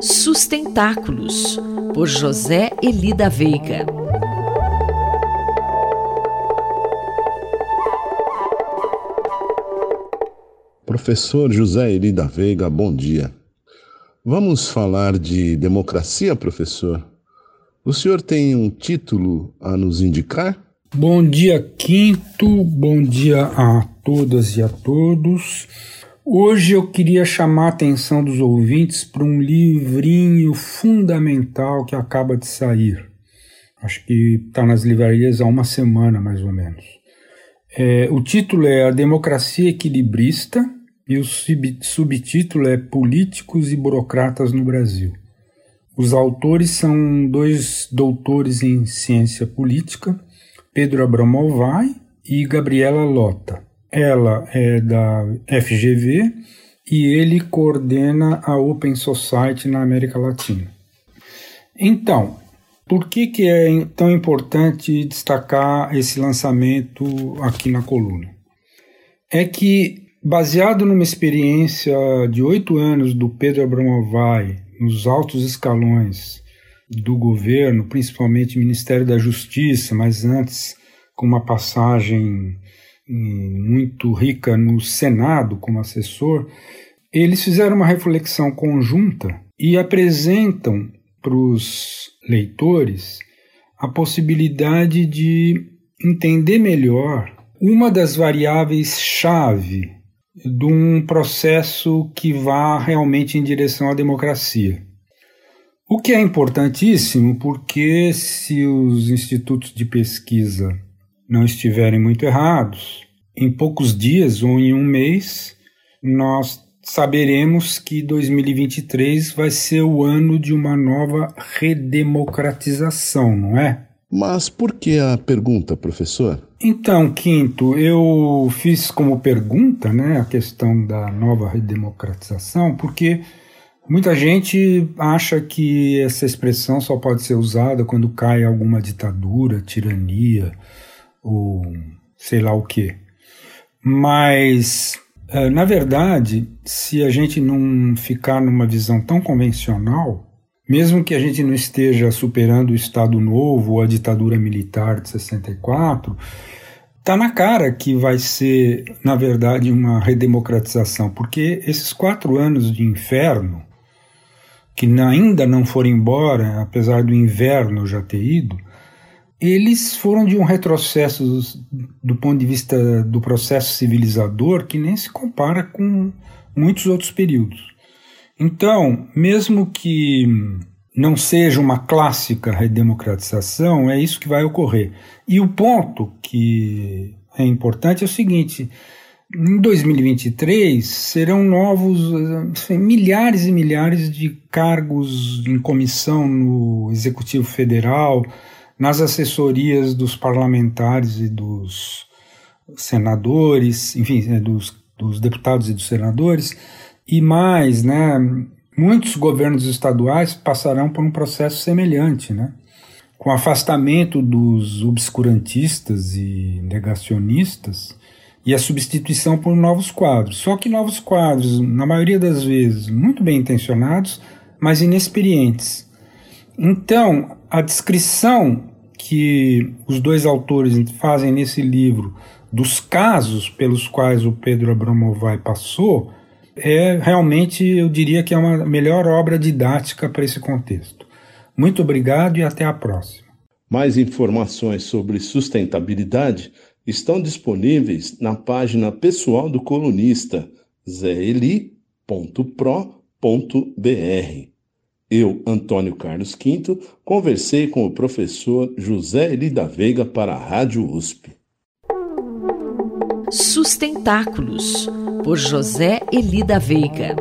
Sustentáculos, por José Elida Veiga. Professor José Elida Veiga, bom dia. Vamos falar de democracia, professor? O senhor tem um título a nos indicar? Bom dia, Quinto. Bom dia a todas e a todos. Hoje eu queria chamar a atenção dos ouvintes para um livrinho fundamental que acaba de sair. Acho que está nas livrarias há uma semana, mais ou menos. É, o título é A Democracia Equilibrista e o sub subtítulo é Políticos e Burocratas no Brasil. Os autores são dois doutores em ciência política, Pedro Abramovay e Gabriela Lota. Ela é da FGV e ele coordena a Open Society na América Latina. Então, por que, que é tão importante destacar esse lançamento aqui na coluna? É que, baseado numa experiência de oito anos do Pedro Abramovay nos altos escalões do governo, principalmente Ministério da Justiça, mas antes com uma passagem muito rica no Senado como assessor, eles fizeram uma reflexão conjunta e apresentam para os leitores a possibilidade de entender melhor uma das variáveis-chave de um processo que vá realmente em direção à democracia. O que é importantíssimo porque se os institutos de pesquisa não estiverem muito errados, em poucos dias ou em um mês, nós saberemos que 2023 vai ser o ano de uma nova redemocratização, não é? Mas por que a pergunta, professor? Então, Quinto, eu fiz como pergunta né, a questão da nova redemocratização, porque muita gente acha que essa expressão só pode ser usada quando cai alguma ditadura, tirania, ou sei lá o que. Mas, eh, na verdade, se a gente não ficar numa visão tão convencional, mesmo que a gente não esteja superando o Estado Novo ou a ditadura militar de 64, está na cara que vai ser, na verdade, uma redemocratização, porque esses quatro anos de inferno, que ainda não foram embora, apesar do inverno já ter ido, eles foram de um retrocesso do ponto de vista do processo civilizador que nem se compara com muitos outros períodos. Então, mesmo que não seja uma clássica redemocratização, é isso que vai ocorrer. E o ponto que é importante é o seguinte: em 2023 serão novos assim, milhares e milhares de cargos em comissão no Executivo Federal nas assessorias dos parlamentares e dos senadores, enfim, né, dos, dos deputados e dos senadores, e mais, né, muitos governos estaduais passarão por um processo semelhante, né, com afastamento dos obscurantistas e negacionistas e a substituição por novos quadros. Só que novos quadros, na maioria das vezes, muito bem intencionados, mas inexperientes. Então, a descrição que os dois autores fazem nesse livro dos casos pelos quais o Pedro Abramovay passou é realmente, eu diria que é uma melhor obra didática para esse contexto. Muito obrigado e até a próxima. Mais informações sobre sustentabilidade estão disponíveis na página pessoal do colunista zeli.pro.br. Eu, Antônio Carlos Quinto, conversei com o professor José Eli da Veiga para a Rádio USP. Sustentáculos, por José Eli da Veiga.